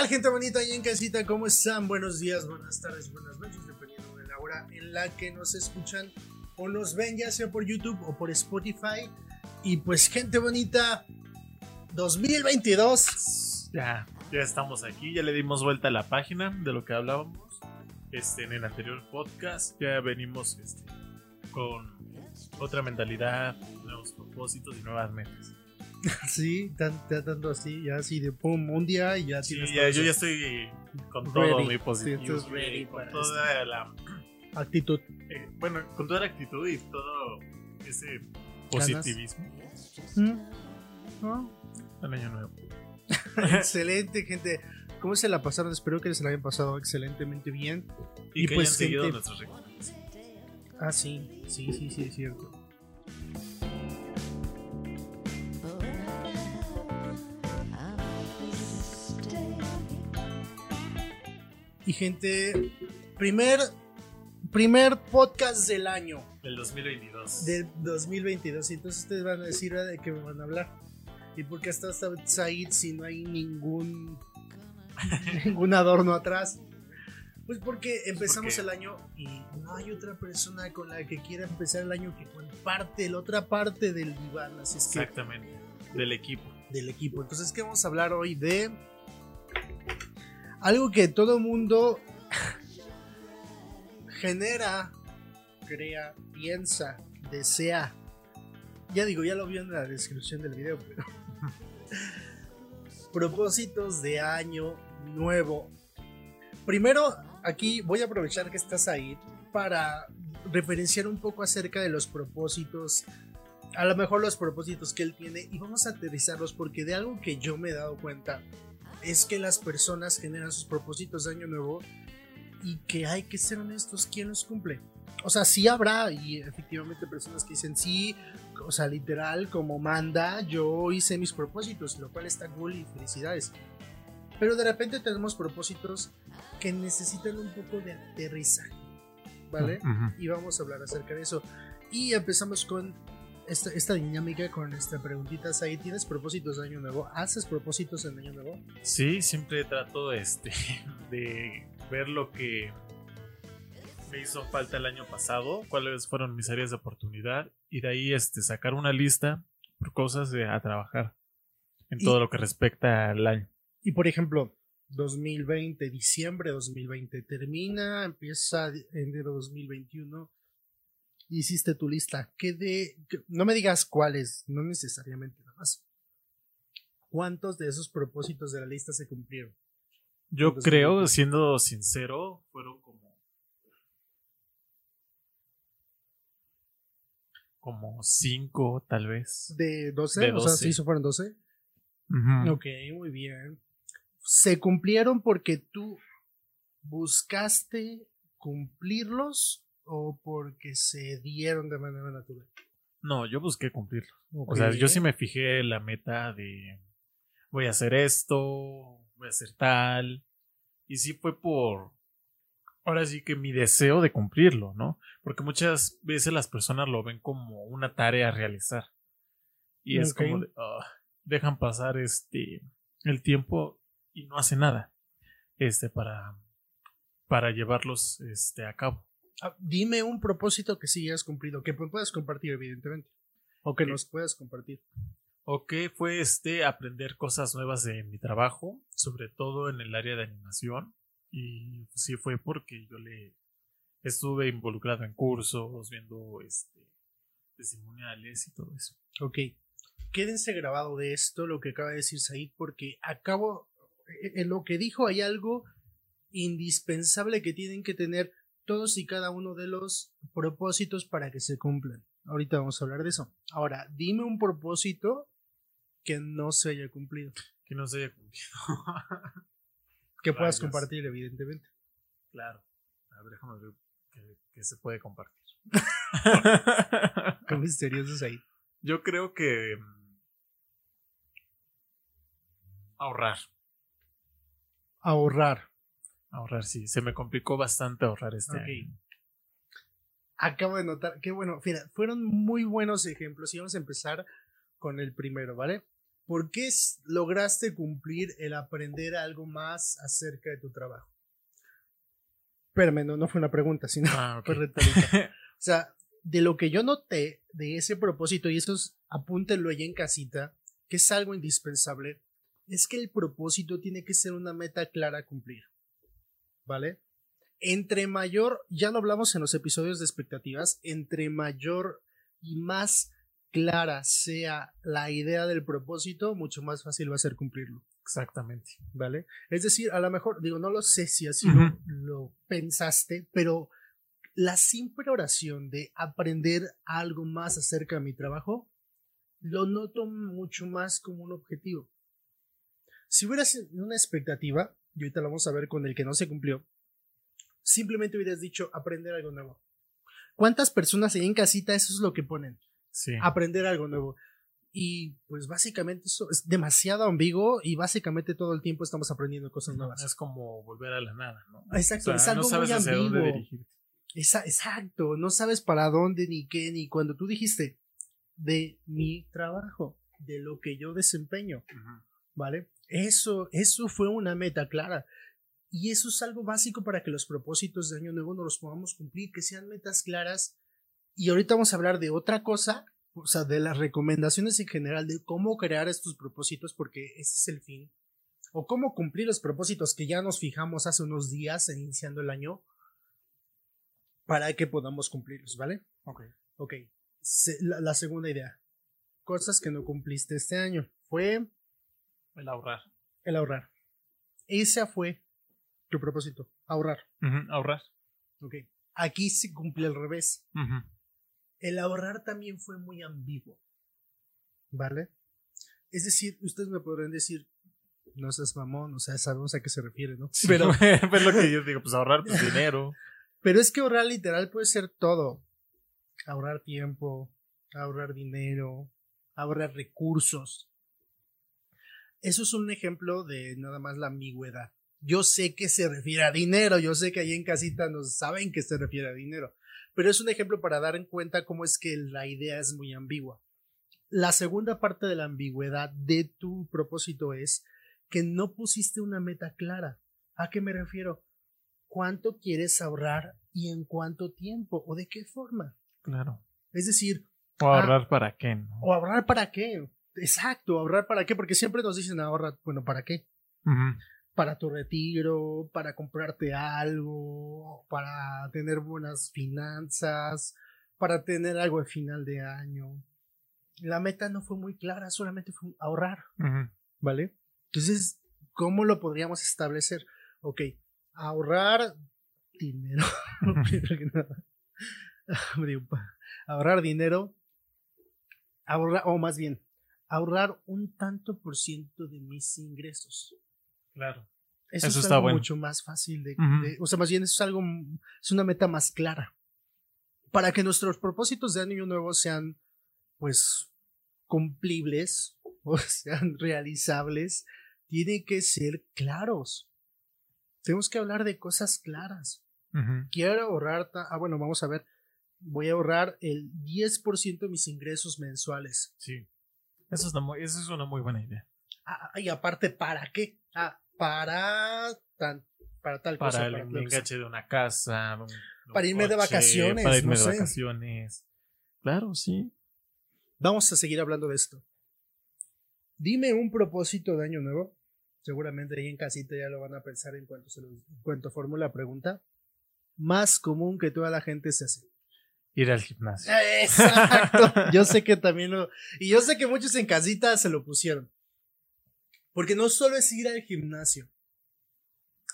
tal, gente bonita ahí en casita? ¿Cómo están? Buenos días, buenas tardes, buenas noches, dependiendo de la hora en la que nos escuchan o nos ven, ya sea por YouTube o por Spotify. Y pues, gente bonita, 2022. Ya, ya estamos aquí, ya le dimos vuelta a la página de lo que hablábamos este, en el anterior podcast. Ya venimos este, con otra mentalidad, nuevos propósitos y nuevas metas. Sí, tanto así, ya así de pum, un día y ya Sí, tienes ya, todo yo ya estoy con todo Ready. mi positivo, Sí, ready con toda la, actitud. eh, bueno, con toda la actitud y todo ese positivismo ¿Mm? ¿No? al año nuevo. Excelente, gente. ¿Cómo se la pasaron? Espero que se la hayan pasado excelentemente bien. Y, Y que pues, hayan seguido gente- nuestras recomendaciones. Ah, sí, sí, sí, sí, es cierto. Y gente, primer, primer podcast del año, Del 2022. del 2022. Y entonces ustedes van a decir "Ah, de qué me van a hablar. ¿Y por qué está hasta Said si no hay ningún, ningún adorno atrás? Pues porque empezamos qué? el año y no hay otra persona con la que quiera empezar el año que comparte la otra parte del diván. Así es que Exactamente. Del equipo. del equipo. Entonces, ¿qué vamos a hablar hoy? De algo que todo mundo genera, crea, piensa, desea. Ya digo, ya lo vi en la descripción del video, pero propósitos de año nuevo. Primero, aquí voy a aprovechar que estás ahí para referenciar un poco acerca de los propósitos a lo mejor los propósitos que él tiene y vamos a aterrizarlos porque de algo que yo me he dado cuenta es que las personas generan sus propósitos de año nuevo y que hay que ser honestos, ¿quién los cumple? O sea, sí habrá y efectivamente personas que dicen sí, o sea, literal, como manda, yo hice mis propósitos, lo cual está cool y felicidades. Pero de repente tenemos propósitos que necesitan un poco de aterrizaje, ¿vale? Ujú. y vamos a hablar acerca de eso. Y empezamos con esta, esta dinámica, con esta preguntita. Ahí ¿tienes propósitos de año nuevo? ¿Haces propósitos en año nuevo? Sí, siempre trato este, de ver lo que me hizo falta el año pasado, cuáles fueron mis áreas de oportunidad y de ahí este, sacar una lista por cosas de, a trabajar en Y- todo lo que respecta al año. Y por ejemplo, 2020, diciembre de 2020 termina, empieza enero 2021. Hiciste tu lista. ¿Qué de.? qué- no me digas cuáles, no necesariamente nada más. ¿Cuántos de esos propósitos de la lista se cumplieron? Yo creo, siendo sincero, fueron como como cinco tal vez. ¿De 12? De O sea, 12. ¿sí fueron 12? Ujú. Ok, muy bien. Se cumplieron porque tú buscaste cumplirlos o porque se dieron de manera natural. No, yo busqué cumplirlo. O sea, yo sí me fijé la meta de voy a hacer esto, voy a hacer tal. Y sí fue por, ahora sí que mi deseo de cumplirlo, ¿no? Porque muchas veces las personas lo ven como una tarea a realizar. Y es como, de, "Ah", dejan pasar este, el tiempo y no hacen nada, este, para, para llevarlos, este, a cabo. Ah, dime un propósito que sí hayas cumplido, que pu- puedas compartir, evidentemente. O que nos puedas compartir. Ok, fue este aprender cosas nuevas de mi trabajo, sobre todo en el área de animación. Y sí fue porque yo le estuve involucrado en cursos, viendo este testimoniales y todo eso. Ok. Quédense grabado de esto, lo que acaba de decir Said, porque acabo. En lo que dijo hay algo indispensable que tienen que tener todos y cada uno de los propósitos para que se cumplan. Ahorita vamos a hablar de eso. Ahora, dime un propósito que no se haya cumplido. Que no se haya cumplido. Que puedas Rayos. compartir, evidentemente. claro. A ver, déjame ver que, que se puede compartir. Qué misterioso es ahí. yo creo que mm, ahorrar. Ahorrar. Ahorrar, sí. Se me complicó bastante ahorrar este Ok. año. Acabo de notar que, bueno, mira, fueron muy buenos ejemplos y vamos a empezar con el primero, ¿vale? ¿por qué lograste cumplir el aprender algo más acerca de tu trabajo? Espérame, no, no fue una pregunta, sino Ah, fue retórica. O sea, de lo que yo noté de ese propósito, y eso es, apúntenlo ahí en casita, que es algo indispensable, es que el propósito tiene que ser una meta clara a cumplir. ¿Vale? Entre mayor, ya lo hablamos en los episodios de expectativas, entre mayor y más clara sea la idea del propósito, mucho más fácil va a ser cumplirlo. Exactamente. ¿Vale? Es decir, a lo mejor, digo, no lo sé si así lo, lo pensaste, pero la simple oración de aprender algo más acerca de mi trabajo, lo noto mucho más como un objetivo. Si hubieras una expectativa, y ahorita lo vamos a ver con el que no se cumplió, simplemente hubieras dicho aprender algo nuevo. ¿Cuántas personas ahí en casita eso es lo que ponen? Sí. aprender algo nuevo. Y pues básicamente eso es demasiado ambiguo y básicamente todo el tiempo estamos aprendiendo cosas nuevas. Es como volver a la nada, ¿no? Exacto, O sea, es algo no sabes muy hacia ambiguo. dirigirte. Esa- exacto, no sabes para dónde ni qué, ni cuando tú dijiste de mi trabajo, de lo que yo desempeño. ¿vale? Eso, eso fue una meta clara. Y eso es algo básico para que los propósitos de Año Nuevo no los podamos cumplir, que sean metas claras. Y ahorita vamos a hablar de otra cosa, o sea, de las recomendaciones en general, de cómo crear estos propósitos, porque ese es el fin. O cómo cumplir los propósitos que ya nos fijamos hace unos días, iniciando el año, para que podamos cumplirlos, ¿vale? Ok. Ok. Se- la, la segunda idea. Cosas que no cumpliste este año. Fue El ahorrar. el ahorrar. Ese fue tu propósito, ahorrar. Ahorrar. Ok. Aquí se cumple al revés. El ahorrar también fue muy ambiguo. ¿Vale? Es decir, ustedes me podrán decir, no seas mamón, o sea, sabemos a qué se refiere, ¿no? Sí, Pero, pues lo que yo digo, pues ahorrar pues, dinero. pero es que ahorrar literal puede ser todo. Ahorrar tiempo, ahorrar dinero, ahorrar recursos. Eso es un ejemplo de nada más la ambigüedad. Yo sé que se refiere a dinero, yo sé que ahí en casita nos saben que se refiere a dinero, pero es un ejemplo para dar en cuenta cómo es que la idea es muy ambigua. La segunda parte de la ambigüedad de tu propósito es que no pusiste una meta clara. ¿A qué me refiero? ¿Cuánto quieres ahorrar y en cuánto tiempo o de qué forma? Claro. Es decir, O ahorrar para qué, ¿no? ¿o ahorrar para qué? Exacto, ahorrar para qué, porque siempre nos dicen ahorra, bueno, ¿para qué? Para tu retiro, para comprarte algo, para tener buenas finanzas, para tener algo al final de año. La meta no fue muy clara, solamente fue ahorrar. ¿vale? Entonces, ¿cómo lo podríamos establecer? Ok, ahorrar dinero, primero que nada. Ahorrar dinero, ahorrar, o más bien, ahorrar un tanto por ciento de mis ingresos. Claro. Eso, Eso es está algo bueno. mucho más fácil de, de- o sea, más bien eso es algo, es una meta más clara. Para que nuestros propósitos de año nuevo sean, pues, cumplibles o sean realizables, tienen que ser claros. Tenemos que hablar de cosas claras. Quiero ahorrar, ah, bueno, vamos a ver, voy a ahorrar el 10% de mis ingresos mensuales. Sí. Eso es, una muy, eso es una muy buena idea. Ah, y aparte, ¿para qué? Ah, para tan, para tal cosa. Para el para tal cosa. enganche de una casa. un- un Para irme de vacaciones, Para irme no de sé. vacaciones. Claro, sí. Vamos a seguir hablando de esto. Dime un propósito de año nuevo. Seguramente ahí en casita ya lo van a pensar en cuanto se lo, en cuanto formule la pregunta. Más común que toda la gente se hace. Ir al gimnasio. Exacto. Yo sé que también lo. Y yo sé que muchos en casita se lo pusieron. Porque no solo es ir al gimnasio.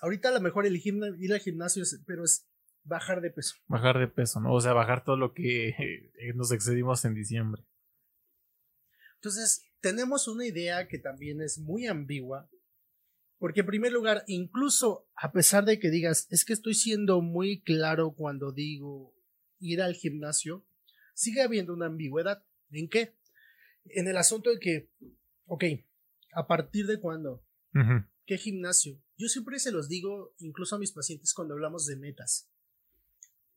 Ahorita a lo mejor el gimna- ir al gimnasio, es- pero es bajar de peso. Bajar de peso, ¿no? O sea, bajar todo lo que eh, nos excedimos en diciembre. Entonces, tenemos una idea que también es muy ambigua, porque en primer lugar, incluso a pesar de que digas, es que estoy siendo muy claro cuando digo ir al gimnasio, sigue habiendo una ambigüedad. ¿En qué? En el asunto de que, ok, ¿a partir de cuándo? ¿Qué gimnasio? Yo siempre se los digo, incluso a mis pacientes, cuando hablamos de metas.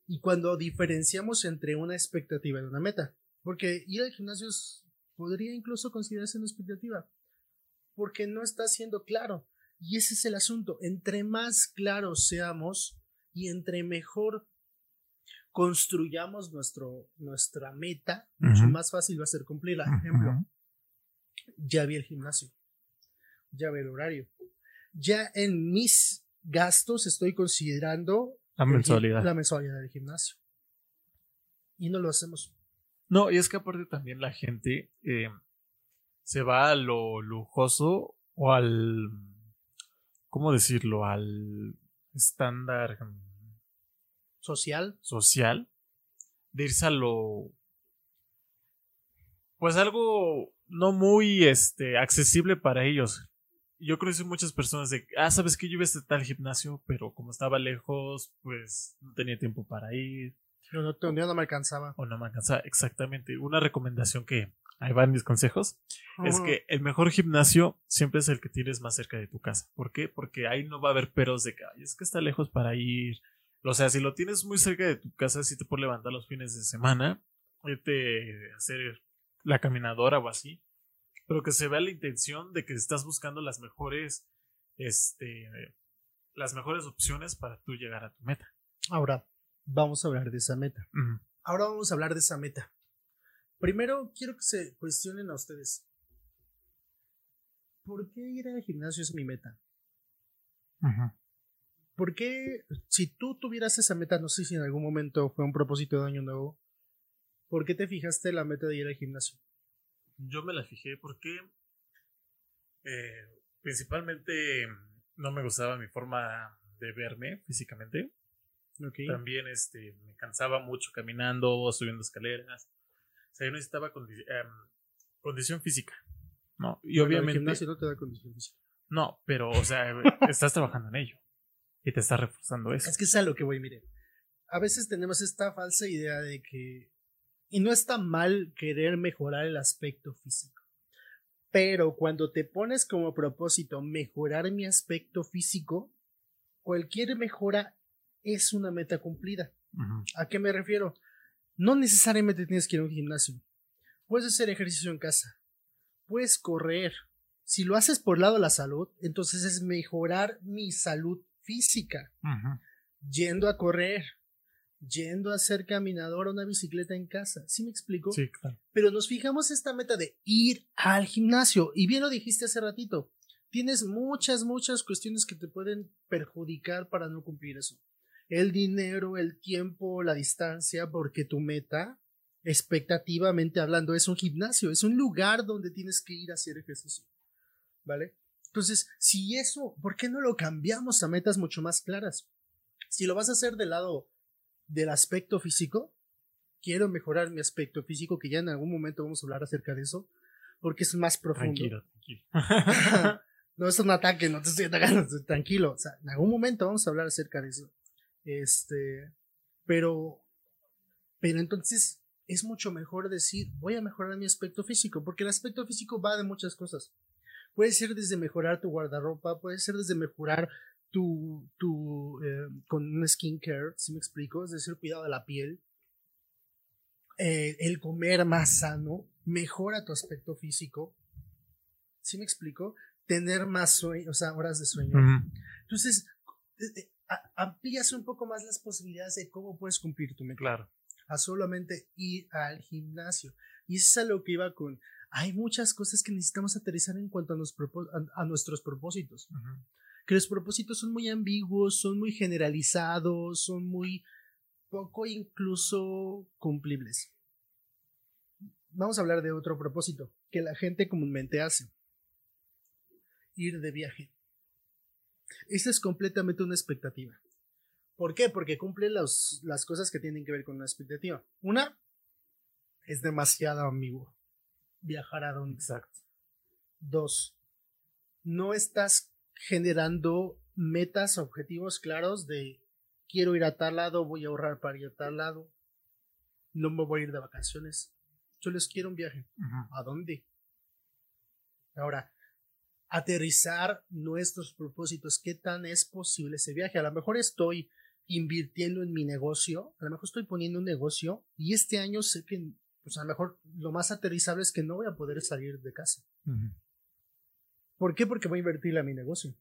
Y cuando diferenciamos entre una expectativa y una meta. Porque ir al gimnasio es- podría incluso considerarse una expectativa. porque no está siendo claro. Y ese es el asunto. Entre más claros seamos y entre mejor construyamos nuestro, nuestra meta, mucho más fácil va a ser cumplirla. Por ejemplo, ya vi el gimnasio, ya vi el horario, ya en mis gastos estoy considerando la mensualidad. la mensualidad del gimnasio. Y no lo hacemos. No, y es que aparte también la gente eh, se va a lo lujoso o al, ¿cómo decirlo? Al estándar social. Social. De irse a lo, pues algo no muy este, accesible para ellos. Yo creo que muchas personas de, ah, sabes que yo iba a este tal gimnasio, pero como estaba lejos, pues no tenía tiempo para ir. No, no, no me alcanzaba. O no me alcanzaba, exactamente. Una recomendación que, ahí van mis consejos, es que el mejor gimnasio siempre es el que tienes más cerca de tu casa. ¿Por qué? Porque ahí no va a haber peros de que, es que está lejos para ir. O sea, si lo tienes muy cerca de tu casa, si te puedes levantar los fines de semana, irte a hacer la caminadora o así, pero que se vea la intención de que estás buscando las mejores, este, las mejores opciones para tú llegar a tu meta. Ahora, vamos a hablar de esa meta. Ahora vamos a hablar de esa meta. Primero, quiero que se cuestionen a ustedes. ¿Por qué ir al gimnasio es mi meta? ¿Por qué, si tú tuvieras esa meta, no sé si en algún momento fue un propósito de año nuevo, ¿por qué te fijaste la meta de ir al gimnasio? Yo me la fijé porque eh, principalmente no me gustaba mi forma de verme físicamente. También este, me cansaba mucho caminando, subiendo escaleras. O sea, yo necesitaba em, condición física. No, y obviamente. El gimnasio no te da condición física. No, pero, o sea, estás trabajando en ello. Y te está reforzando eso. Es que es a lo que voy, mire. A veces tenemos esta falsa idea de que. Y no está mal querer mejorar el aspecto físico. Pero cuando te pones como propósito mejorar mi aspecto físico, cualquier mejora es una meta cumplida. ¿A qué me refiero? No necesariamente tienes que ir a un gimnasio. Puedes hacer ejercicio en casa. Puedes correr. Si lo haces por lado de la salud, entonces es mejorar mi salud física. Yendo a correr, yendo a hacer caminador o una bicicleta en casa. ¿Sí me explico? Sí, claro. Pero nos fijamos esta meta de ir al gimnasio. Y bien lo dijiste hace ratito. Tienes muchas, muchas cuestiones que te pueden perjudicar para no cumplir eso el dinero, el tiempo, la distancia, porque tu meta, expectativamente hablando, es un gimnasio, es un lugar donde tienes que ir a hacer ejercicio. ¿Vale? Entonces, si eso, ¿por qué no lo cambiamos a metas mucho más claras? Si lo vas a hacer del lado del aspecto físico, quiero mejorar mi aspecto físico, que ya en algún momento vamos a hablar acerca de eso, porque es más profundo. Tranquilo, tranquilo. no es un ataque, no te estoy atacando, tranquilo. O sea, en algún momento vamos a hablar acerca de eso. Este, pero, pero entonces es mucho mejor decir, voy a mejorar mi aspecto físico, porque el aspecto físico va de muchas cosas. Puede ser desde mejorar tu guardarropa, puede ser desde mejorar tu, tu eh, con un skincare, si me explico, es decir, cuidado de la piel. Eh, el comer más sano mejora tu aspecto físico. ¿Sí me explico? Tener más sueño, o sea, horas de sueño. Entonces, eh, amplías un poco más las posibilidades de cómo puedes cumplir tu meta. Claro. A solamente ir al gimnasio. Y eso es a lo que iba con. Hay muchas cosas que necesitamos aterrizar en cuanto a, a, nuestros propósitos. Que los propósitos son muy ambiguos, son muy generalizados, son muy poco incluso cumplibles. Vamos a hablar de otro propósito que la gente comúnmente hace. Ir de viaje. Esta es completamente una expectativa. ¿Por qué? Porque cumple las cosas que tienen que ver con una expectativa. Una, es demasiado ambiguo. Viajar a donde. Exacto. Dos, no estás generando metas, objetivos claros de quiero ir a tal lado, voy a ahorrar para ir a tal lado, no me voy a ir de vacaciones, yo les quiero un viaje. ¿A dónde? Ahora, aterrizar nuestros propósitos, qué tan es posible ese viaje. A lo mejor estoy invirtiendo en mi negocio, a lo mejor estoy poniendo un negocio y este año sé que, pues a lo mejor lo más aterrizable es que no voy a poder salir de casa. ¿Por qué? Porque voy a invertir a mi negocio.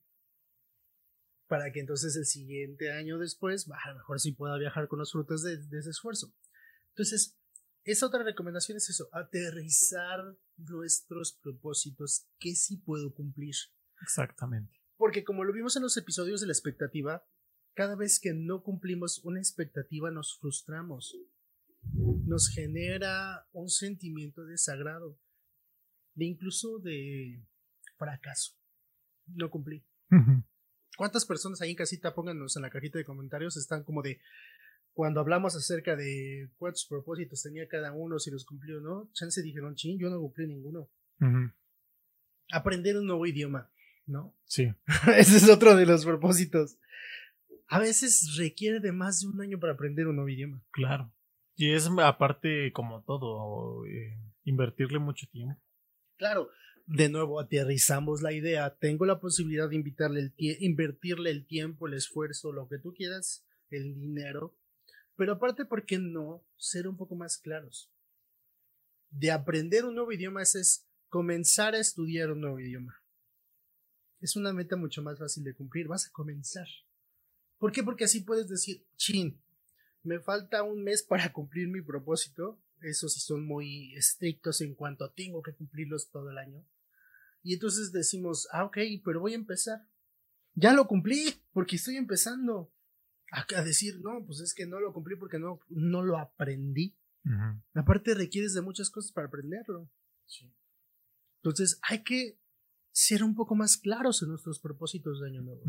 Para que entonces el siguiente año después, a lo mejor sí pueda viajar con los frutos de, de ese esfuerzo. Entonces, esa otra recomendación es eso, aterrizar nuestros propósitos que sí puedo cumplir. Exactamente. Porque como lo vimos en los episodios de la expectativa, cada vez que no cumplimos una expectativa nos frustramos. Nos genera un sentimiento de desagrado, de incluso de fracaso. No cumplí. ¿Cuántas personas ahí en casita, pónganos en la cajita de comentarios, están como de, cuando hablamos acerca de cuántos propósitos tenía cada uno, si los cumplió o no, chance dijeron, ching, yo no cumplí ninguno. Aprender un nuevo idioma, ¿no? Sí. Ese es otro de los propósitos. A veces requiere de más de un año para aprender un nuevo idioma. Claro. Y es aparte, como todo, eh, invertirle mucho tiempo. Claro, de nuevo aterrizamos la idea. Tengo la posibilidad de invitarle el invertirle el tiempo, el esfuerzo, lo que tú quieras, el dinero pero aparte, ¿por qué no ser un poco más claros? De aprender un nuevo idioma es, comenzar a estudiar un nuevo idioma. Es una meta mucho más fácil de cumplir. Vas a comenzar. ¿Por qué? Porque así puedes decir, chin, me falta un mes para cumplir mi propósito. Esos sí son muy estrictos en cuanto a tengo que cumplirlos todo el año. Y entonces decimos, ah, ok, pero voy a empezar. Ya lo cumplí, porque estoy empezando a, decir, no, pues es que no lo cumplí porque no, no lo aprendí. Aparte requieres de muchas cosas para aprenderlo. Entonces hay que ser un poco más claros en nuestros propósitos de año nuevo.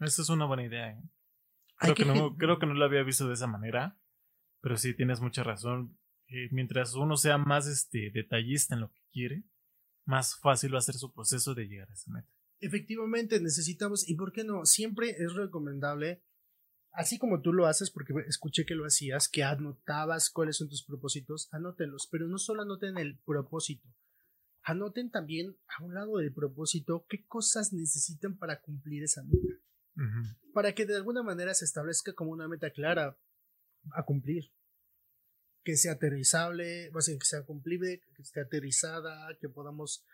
Esa es una buena idea. ¿eh? Creo, que, no, creo que no lo había visto de esa manera, pero sí tienes mucha razón. Eh, mientras uno sea más este, detallista en lo que quiere, más fácil va a ser su proceso de llegar a esa meta. Efectivamente, necesitamos, y por qué no, siempre es recomendable así como tú lo haces, porque escuché que lo hacías, que anotabas cuáles son tus propósitos, anótenlos, pero no solo anoten el propósito, anoten también a un lado del propósito qué cosas necesitan para cumplir esa meta. Para que de alguna manera se establezca como una meta clara a cumplir. Que sea aterrizable, que sea cumplible, que esté aterrizada, que podamos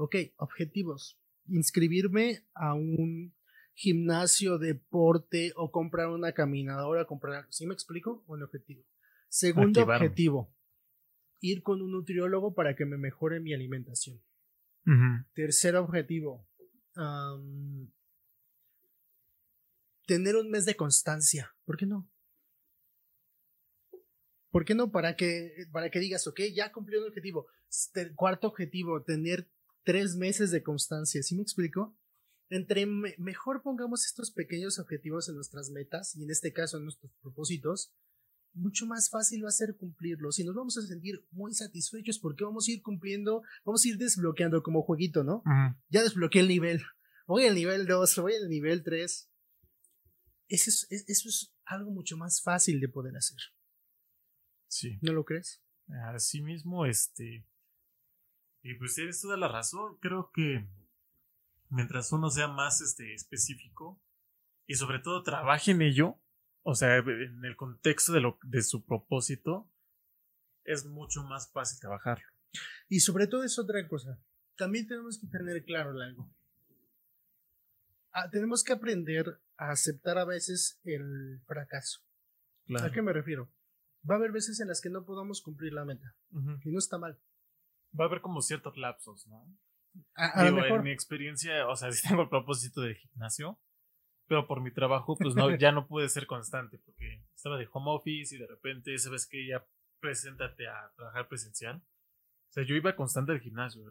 Ok, objetivos. Inscribirme a un gimnasio, deporte o comprar una caminadora, comprar. ¿Sí me explico? Un objetivo. Segundo objetivo. Ir con un nutriólogo para que me mejore mi alimentación. Tercer objetivo. tener un mes de constancia. ¿Por qué no? ¿Por qué no? Para que, para que digas, ok, ya cumplí un objetivo. Cuarto objetivo, tener tres meses de constancia. ¿Sí me explico? Entre mejor pongamos estos pequeños objetivos en nuestras metas y en este caso en nuestros propósitos, mucho más fácil va a ser cumplirlos y nos vamos a sentir muy satisfechos porque vamos a ir cumpliendo, vamos a ir desbloqueando como jueguito, ¿no? Ya desbloqueé el nivel, voy al nivel 2, voy al nivel 3. Eso es, eso es algo mucho más fácil de poder hacer. Sí. ¿No lo crees? Así mismo, este. Y pues tienes toda la razón. Creo que mientras uno sea más este, específico y sobre todo trabaje en ello, o sea, en el contexto de, lo, de su propósito, es mucho más fácil trabajarlo. Y sobre todo es otra cosa. También tenemos que tener claro algo. Ah, tenemos que aprender a aceptar a veces el fracaso. ¿A qué me refiero? Va a haber veces en las que no podamos cumplir la meta. Y no está mal. Va a haber como ciertos lapsos, ¿no? A, En mi experiencia, o sea, si tengo el propósito de gimnasio, pero por mi trabajo, pues no, ya no pude ser constante porque estaba de home office y de repente, sabes que ya preséntate a trabajar presencial. O sea, yo iba constante al gimnasio,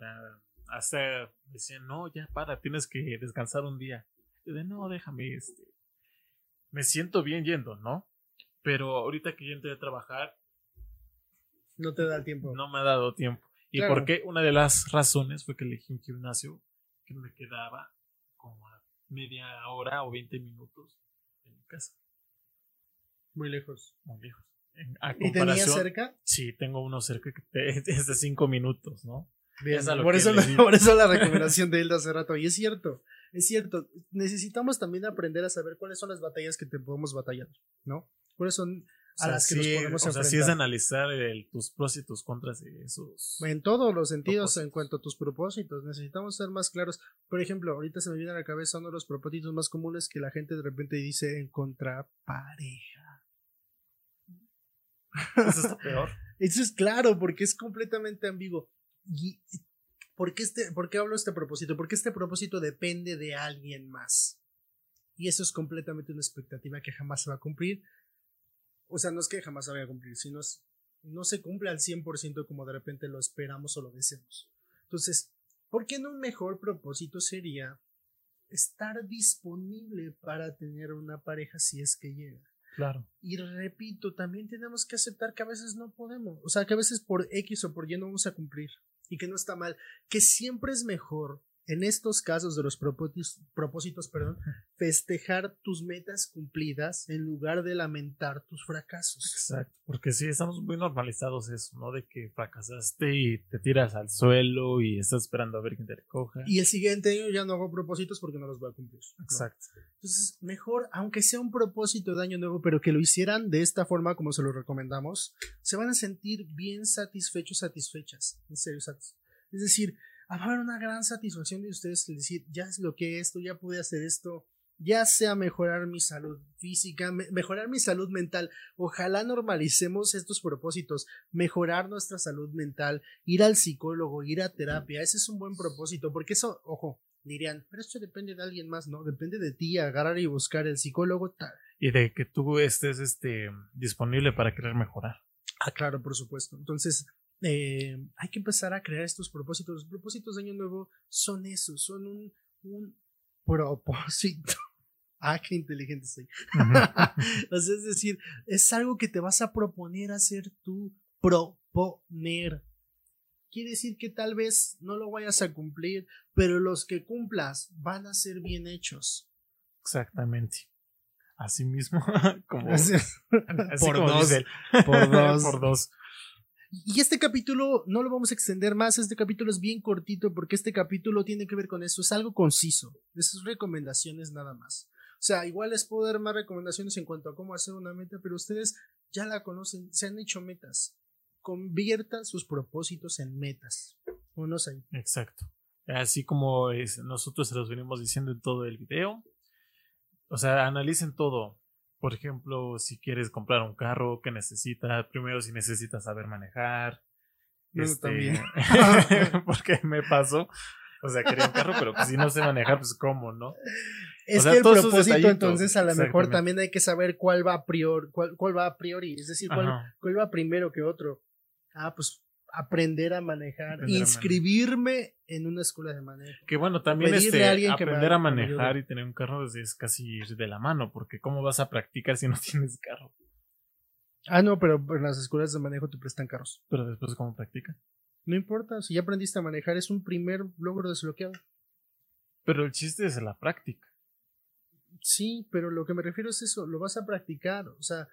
hasta decían, no, ya para, tienes que descansar un día. Y de, no, déjame, este, me siento bien yendo, ¿no? Pero ahorita que yo entré a trabajar, no te da tiempo. No me ha dado tiempo. ¿Y por qué? Una de las razones fue que elegí un gimnasio que me quedaba como a media hora o 20 minutos en mi casa. Muy lejos. Muy lejos. ¿Y tenías cerca? Sí, tengo uno cerca que es de cinco minutos, ¿no? por, eso la, por eso la recomendación de él de hace rato. Y es cierto, es cierto. Necesitamos también aprender a saber cuáles son las batallas que te podemos batallar, ¿no? ¿Cuáles son a las que nos podemos o sea, sí es analizar tus pros y tus contras de esos. En todos los sentidos, en cuanto a tus propósitos, necesitamos ser más claros. Por ejemplo, ahorita se me viene a la cabeza uno de los propósitos más comunes que la gente de repente dice encontrar pareja. Eso está peor. Eso es claro, porque es completamente ambiguo. Y, ¿por, qué este, ¿Por qué hablo de este propósito? Porque este propósito depende de alguien más. Y eso es completamente una expectativa que jamás se va a cumplir. O sea, no es que jamás se vaya a cumplir, sino no se cumple al 100% como de repente lo esperamos o lo deseamos. Entonces, ¿por qué no un mejor propósito sería estar disponible para tener una pareja si es que llega? Claro. Y repito, también tenemos que aceptar que a veces no podemos, o sea, que a veces por X o por Y no vamos a cumplir y que no está mal, que siempre es mejor en estos casos de los propósitos, propósitos perdón, festejar tus metas cumplidas en lugar de lamentar tus fracasos. Exacto, porque sí, estamos muy normalizados eso, ¿no? De que fracasaste y te tiras al suelo y estás esperando a ver quién te recoja. Y el siguiente año ya no hago propósitos porque no los voy a cumplir. Exacto. Entonces, mejor, aunque sea un propósito de año nuevo, pero que lo hicieran de esta forma como se lo recomendamos, se van a sentir bien satisfechos, satisfechas. En serio, satisfechos. Es decir, haber una gran satisfacción de ustedes el decir, ya es lo que esto, ya pude hacer esto, ya sea mejorar mi salud física, mejorar mi salud mental. Ojalá normalicemos estos propósitos, mejorar nuestra salud mental, ir al psicólogo, ir a terapia. Ese es un buen propósito, porque eso, ojo, dirían, pero esto depende de alguien más, ¿no? Depende de ti, agarrar y buscar el psicólogo. Tal. Y de que tú estés este, disponible para querer mejorar. Ah, claro, por supuesto. Entonces, eh, hay que empezar a crear estos propósitos. Los propósitos de Año Nuevo son eso, son un, un propósito. Ah, qué inteligente soy. es decir, es algo que te vas a proponer hacer tú, proponer. Quiere decir que tal vez no lo vayas a cumplir, pero los que cumplas van a ser bien hechos. Exactamente. Así mismo, como por, dos, por dos. por dos. Y este capítulo no lo vamos a extender más, este capítulo es bien cortito porque este capítulo tiene que ver con eso, es algo conciso, esas recomendaciones nada más. O sea, igual les puedo dar más recomendaciones en cuanto a cómo hacer una meta, pero ustedes ya la conocen, se han hecho metas. Conviertan sus propósitos en metas. Unos ahí. Exacto. Así como nosotros se los venimos diciendo en todo el video. O sea, analicen todo. Por ejemplo, si quieres comprar un carro, ¿qué necesitas? Primero, si necesitas saber manejar. Yo este, también. porque me pasó. O sea, quería un carro, pero si no sé manejar, pues cómo, ¿no? Es que el propósito, entonces, a lo mejor también hay que saber cuál va a priori, cuál, cuál va a priori, es decir, cuál, cuál va primero que otro. Ah, pues aprender a manejar, inscribirme en una escuela de manejo. Que bueno, también este, aprender a manejar y tener un carro es casi ir de la mano, porque ¿cómo vas a practicar si no tienes carro? Ah, no, pero en las escuelas de manejo te prestan carros. Pero después, ¿cómo practica? No importa, si ya aprendiste a manejar, es un primer logro desbloqueado. Pero el chiste es la práctica. Sí, pero lo que me refiero es eso, lo vas a practicar, o sea,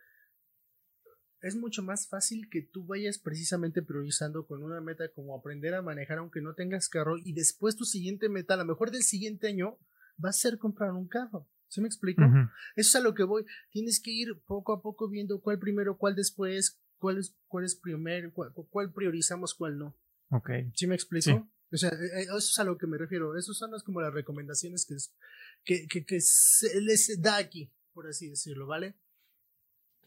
es mucho más fácil que tú vayas precisamente priorizando con una meta como aprender a manejar aunque no tengas carro y después tu siguiente meta, a lo mejor del siguiente año, va a ser comprar un carro. ¿Sí me explico? Eso es a lo que voy. Tienes que ir poco a poco viendo cuál primero, cuál después, cuál es, cuál es primero, cuál, priorizamos, cuál no. Ok. ¿Sí me explico? O sea, eh, eh, eso es a lo que me refiero. Esas son las, como las recomendaciones que, que, que se les da aquí, por así decirlo, ¿vale?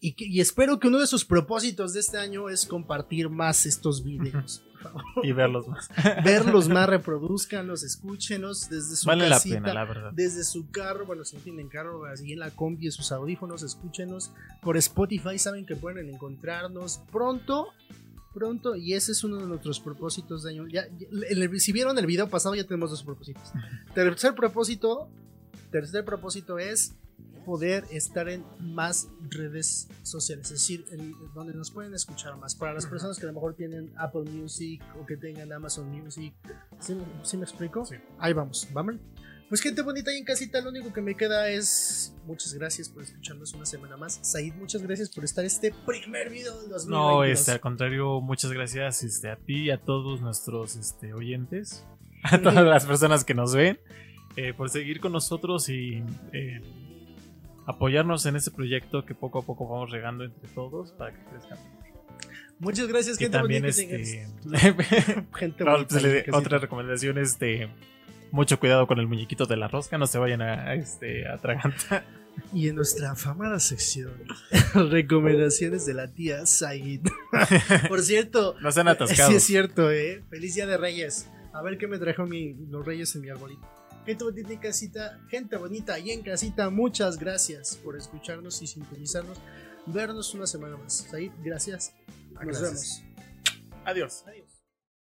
Y, espero que uno de sus propósitos de este año es compartir más estos videos. y verlos más. verlos más, reproduzcanlos, escúchenos desde su vale la pena, la verdad. desde su carro, bueno, si no tienen carro, así en la combi, sus audífonos, escúchenos. Por Spotify saben que pueden encontrarnos pronto, pronto, y ese es uno de nuestros propósitos de año. Ya, si vieron el video pasado, ya tenemos dos propósitos. Tercer propósito, tercer propósito es poder estar en más redes sociales, es decir, donde nos pueden escuchar más. Para las personas que a lo mejor tienen Apple Music o que tengan Amazon Music, ¿sí, me explico? Ahí vamos, vamos. Pues gente bonita ahí en casita, lo único que me queda es muchas gracias por escucharnos una semana más. Said, muchas gracias por estar este primer video de 2022. No, este, al contrario, muchas gracias este, a ti y a todos nuestros este, oyentes, a todas las personas que nos ven, eh, por seguir con nosotros y eh, apoyarnos en este proyecto que poco a poco vamos regando entre todos para que crezcan. Muchas gracias, Y gente también, bonita. este, gente no, bonita pues, le- otra recomendación, este, mucho cuidado con el muñequito de la rosca, no se vayan a, a, este, atragantar. Y en nuestra afamada sección, recomendaciones de la tía Said. Por cierto, No sean atascados. sí es cierto, ¿eh? Feliz Día de Reyes. A ver qué me trajo mi, los Reyes en mi arbolito. Gente bonita en casita, gente bonita y en casita, muchas gracias por escucharnos y sintonizarnos. Vernos una semana más. Said, gracias. Nos Gracias. vemos. Adiós. Adiós.